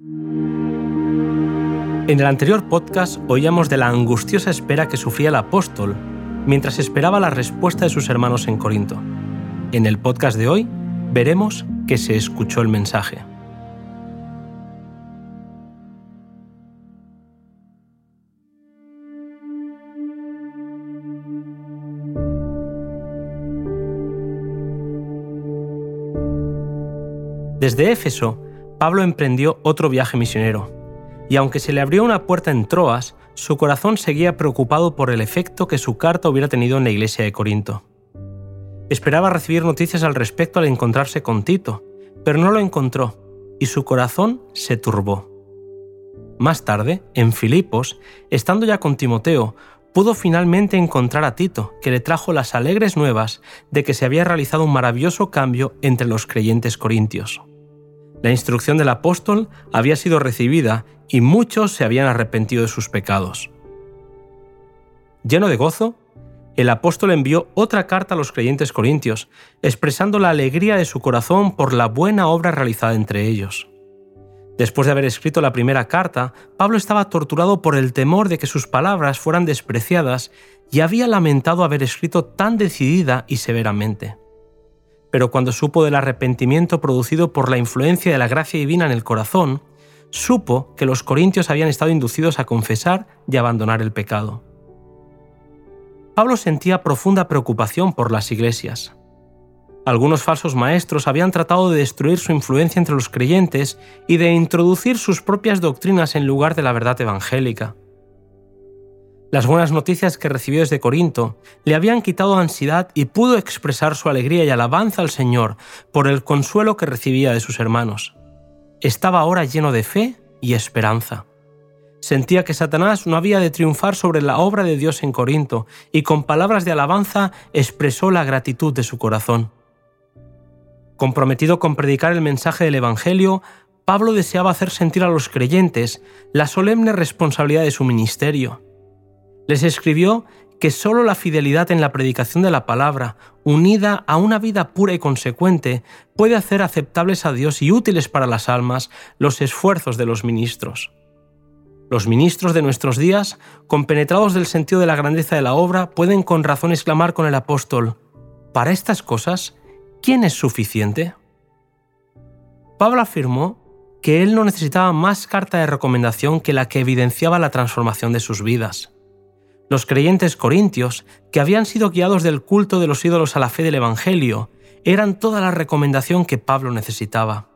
En el anterior podcast oíamos de la angustiosa espera que sufría el apóstol mientras esperaba la respuesta de sus hermanos en Corinto. En el podcast de hoy veremos que se escuchó el mensaje. Desde Éfeso, Pablo emprendió otro viaje misionero, y aunque se le abrió una puerta en Troas, su corazón seguía preocupado por el efecto que su carta hubiera tenido en la iglesia de Corinto. Esperaba recibir noticias al respecto al encontrarse con Tito, pero no lo encontró, y su corazón se turbó. Más tarde, en Filipos, estando ya con Timoteo, pudo finalmente encontrar a Tito, que le trajo las alegres nuevas de que se había realizado un maravilloso cambio entre los creyentes corintios. La instrucción del apóstol había sido recibida y muchos se habían arrepentido de sus pecados. Lleno de gozo, el apóstol envió otra carta a los creyentes corintios, expresando la alegría de su corazón por la buena obra realizada entre ellos. Después de haber escrito la primera carta, Pablo estaba torturado por el temor de que sus palabras fueran despreciadas y había lamentado haber escrito tan decidida y severamente pero cuando supo del arrepentimiento producido por la influencia de la gracia divina en el corazón, supo que los corintios habían estado inducidos a confesar y abandonar el pecado. Pablo sentía profunda preocupación por las iglesias. Algunos falsos maestros habían tratado de destruir su influencia entre los creyentes y de introducir sus propias doctrinas en lugar de la verdad evangélica. Las buenas noticias que recibió desde Corinto le habían quitado ansiedad y pudo expresar su alegría y alabanza al Señor por el consuelo que recibía de sus hermanos. Estaba ahora lleno de fe y esperanza. Sentía que Satanás no había de triunfar sobre la obra de Dios en Corinto y con palabras de alabanza expresó la gratitud de su corazón. Comprometido con predicar el mensaje del Evangelio, Pablo deseaba hacer sentir a los creyentes la solemne responsabilidad de su ministerio les escribió que sólo la fidelidad en la predicación de la palabra, unida a una vida pura y consecuente, puede hacer aceptables a Dios y útiles para las almas los esfuerzos de los ministros. Los ministros de nuestros días, compenetrados del sentido de la grandeza de la obra, pueden con razón exclamar con el apóstol, Para estas cosas, ¿quién es suficiente? Pablo afirmó que él no necesitaba más carta de recomendación que la que evidenciaba la transformación de sus vidas. Los creyentes corintios, que habían sido guiados del culto de los ídolos a la fe del Evangelio, eran toda la recomendación que Pablo necesitaba.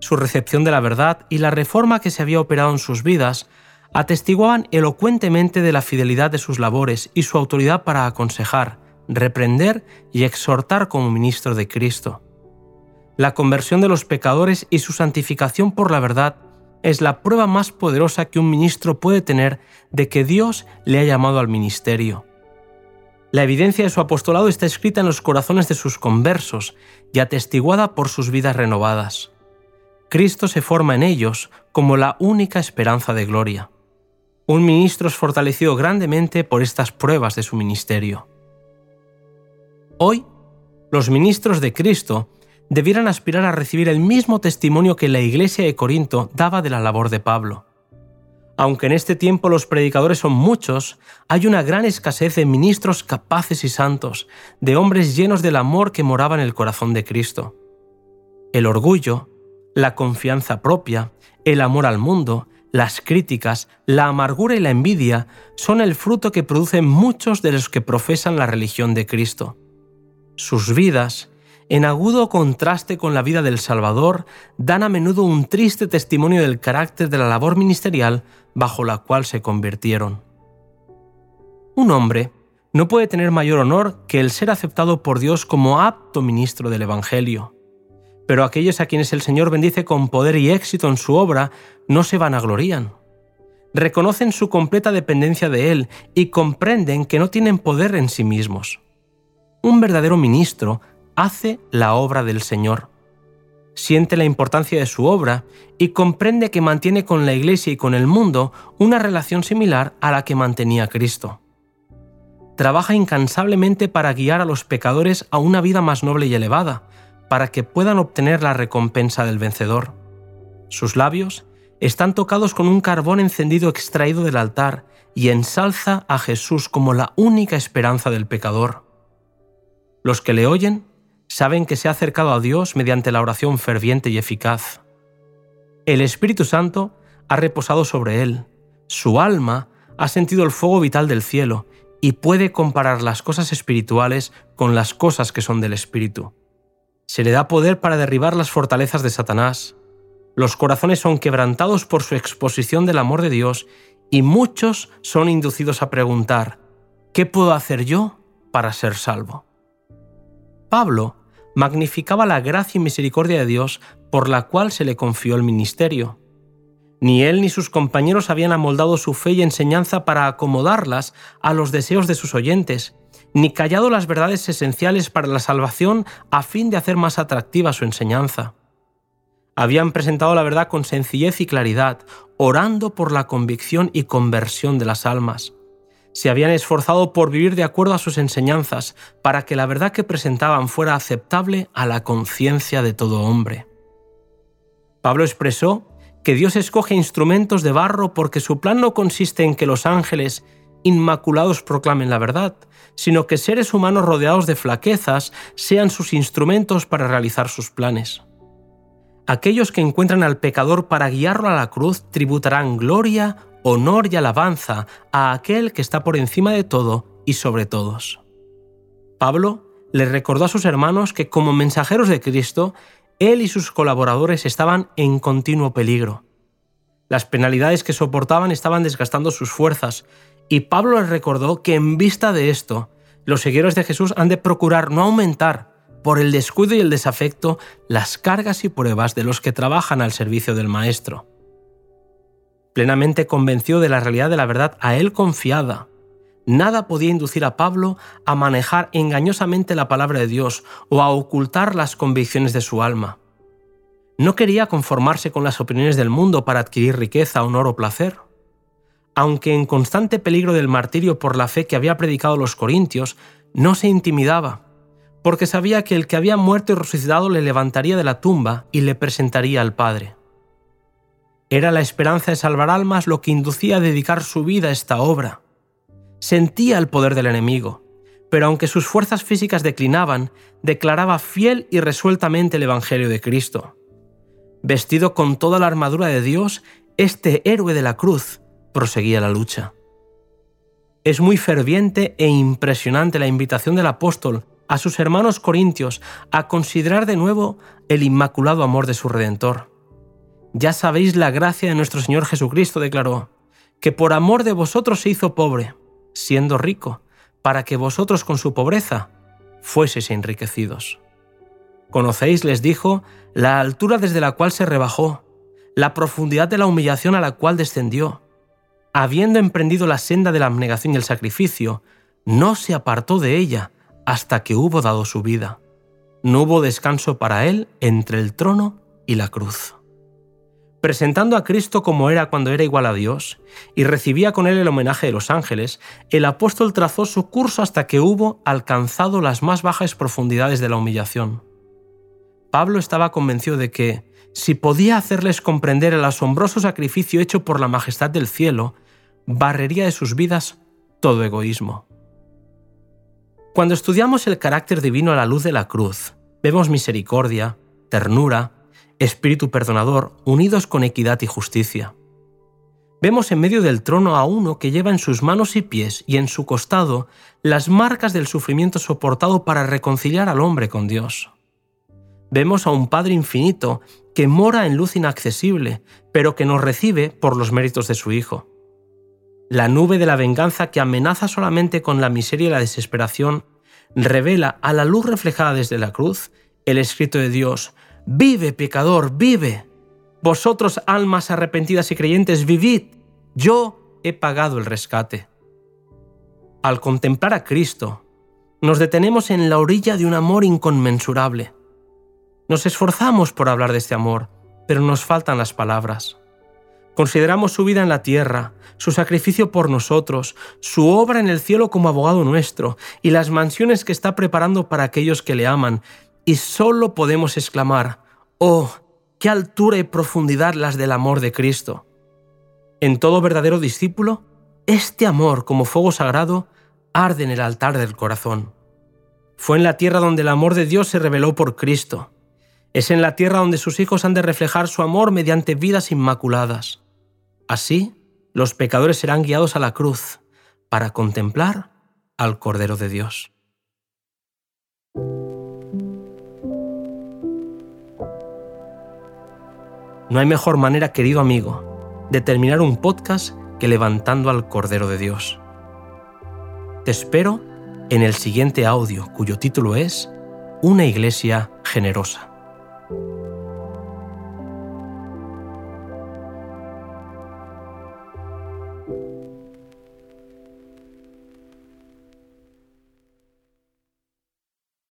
Su recepción de la verdad y la reforma que se había operado en sus vidas atestiguaban elocuentemente de la fidelidad de sus labores y su autoridad para aconsejar, reprender y exhortar como ministro de Cristo. La conversión de los pecadores y su santificación por la verdad es la prueba más poderosa que un ministro puede tener de que Dios le ha llamado al ministerio. La evidencia de su apostolado está escrita en los corazones de sus conversos y atestiguada por sus vidas renovadas. Cristo se forma en ellos como la única esperanza de gloria. Un ministro es fortalecido grandemente por estas pruebas de su ministerio. Hoy, los ministros de Cristo debieran aspirar a recibir el mismo testimonio que la iglesia de Corinto daba de la labor de Pablo. Aunque en este tiempo los predicadores son muchos, hay una gran escasez de ministros capaces y santos, de hombres llenos del amor que moraba en el corazón de Cristo. El orgullo, la confianza propia, el amor al mundo, las críticas, la amargura y la envidia son el fruto que producen muchos de los que profesan la religión de Cristo. Sus vidas, en agudo contraste con la vida del Salvador, dan a menudo un triste testimonio del carácter de la labor ministerial bajo la cual se convirtieron. Un hombre no puede tener mayor honor que el ser aceptado por Dios como apto ministro del Evangelio. Pero aquellos a quienes el Señor bendice con poder y éxito en su obra no se vanaglorían. Reconocen su completa dependencia de Él y comprenden que no tienen poder en sí mismos. Un verdadero ministro hace la obra del Señor. Siente la importancia de su obra y comprende que mantiene con la Iglesia y con el mundo una relación similar a la que mantenía Cristo. Trabaja incansablemente para guiar a los pecadores a una vida más noble y elevada, para que puedan obtener la recompensa del vencedor. Sus labios están tocados con un carbón encendido extraído del altar y ensalza a Jesús como la única esperanza del pecador. Los que le oyen saben que se ha acercado a Dios mediante la oración ferviente y eficaz. El Espíritu Santo ha reposado sobre él, su alma ha sentido el fuego vital del cielo y puede comparar las cosas espirituales con las cosas que son del Espíritu. Se le da poder para derribar las fortalezas de Satanás. Los corazones son quebrantados por su exposición del amor de Dios y muchos son inducidos a preguntar, ¿qué puedo hacer yo para ser salvo? Pablo magnificaba la gracia y misericordia de Dios por la cual se le confió el ministerio. Ni él ni sus compañeros habían amoldado su fe y enseñanza para acomodarlas a los deseos de sus oyentes, ni callado las verdades esenciales para la salvación a fin de hacer más atractiva su enseñanza. Habían presentado la verdad con sencillez y claridad, orando por la convicción y conversión de las almas. Se habían esforzado por vivir de acuerdo a sus enseñanzas, para que la verdad que presentaban fuera aceptable a la conciencia de todo hombre. Pablo expresó que Dios escoge instrumentos de barro porque su plan no consiste en que los ángeles inmaculados proclamen la verdad, sino que seres humanos rodeados de flaquezas sean sus instrumentos para realizar sus planes. Aquellos que encuentran al pecador para guiarlo a la cruz tributarán gloria, honor y alabanza a aquel que está por encima de todo y sobre todos. Pablo le recordó a sus hermanos que como mensajeros de Cristo él y sus colaboradores estaban en continuo peligro. Las penalidades que soportaban estaban desgastando sus fuerzas, y Pablo les recordó que en vista de esto, los seguidores de Jesús han de procurar no aumentar, por el descuido y el desafecto, las cargas y pruebas de los que trabajan al servicio del Maestro. Plenamente convencido de la realidad de la verdad a él confiada, Nada podía inducir a Pablo a manejar engañosamente la palabra de Dios o a ocultar las convicciones de su alma. No quería conformarse con las opiniones del mundo para adquirir riqueza, honor o placer. Aunque en constante peligro del martirio por la fe que había predicado los corintios, no se intimidaba, porque sabía que el que había muerto y resucitado le levantaría de la tumba y le presentaría al Padre. Era la esperanza de salvar almas lo que inducía a dedicar su vida a esta obra Sentía el poder del enemigo, pero aunque sus fuerzas físicas declinaban, declaraba fiel y resueltamente el Evangelio de Cristo. Vestido con toda la armadura de Dios, este héroe de la cruz proseguía la lucha. Es muy ferviente e impresionante la invitación del apóstol a sus hermanos corintios a considerar de nuevo el inmaculado amor de su Redentor. Ya sabéis la gracia de nuestro Señor Jesucristo, declaró, que por amor de vosotros se hizo pobre siendo rico, para que vosotros con su pobreza fueseis enriquecidos. Conocéis, les dijo, la altura desde la cual se rebajó, la profundidad de la humillación a la cual descendió. Habiendo emprendido la senda de la abnegación y el sacrificio, no se apartó de ella hasta que hubo dado su vida. No hubo descanso para él entre el trono y la cruz presentando a Cristo como era cuando era igual a Dios, y recibía con él el homenaje de los ángeles, el apóstol trazó su curso hasta que hubo alcanzado las más bajas profundidades de la humillación. Pablo estaba convencido de que, si podía hacerles comprender el asombroso sacrificio hecho por la majestad del cielo, barrería de sus vidas todo egoísmo. Cuando estudiamos el carácter divino a la luz de la cruz, vemos misericordia, ternura, espíritu perdonador, unidos con equidad y justicia. Vemos en medio del trono a uno que lleva en sus manos y pies y en su costado las marcas del sufrimiento soportado para reconciliar al hombre con Dios. Vemos a un Padre infinito que mora en luz inaccesible, pero que nos recibe por los méritos de su Hijo. La nube de la venganza que amenaza solamente con la miseria y la desesperación revela a la luz reflejada desde la cruz el escrito de Dios, Vive, pecador, vive. Vosotros, almas arrepentidas y creyentes, vivid. Yo he pagado el rescate. Al contemplar a Cristo, nos detenemos en la orilla de un amor inconmensurable. Nos esforzamos por hablar de este amor, pero nos faltan las palabras. Consideramos su vida en la tierra, su sacrificio por nosotros, su obra en el cielo como abogado nuestro y las mansiones que está preparando para aquellos que le aman, y solo podemos exclamar, oh, qué altura y profundidad las del amor de Cristo. En todo verdadero discípulo, este amor como fuego sagrado arde en el altar del corazón. Fue en la tierra donde el amor de Dios se reveló por Cristo. Es en la tierra donde sus hijos han de reflejar su amor mediante vidas inmaculadas. Así, los pecadores serán guiados a la cruz para contemplar al Cordero de Dios. No hay mejor manera, querido amigo, de terminar un podcast que levantando al Cordero de Dios. Te espero en el siguiente audio cuyo título es Una iglesia generosa.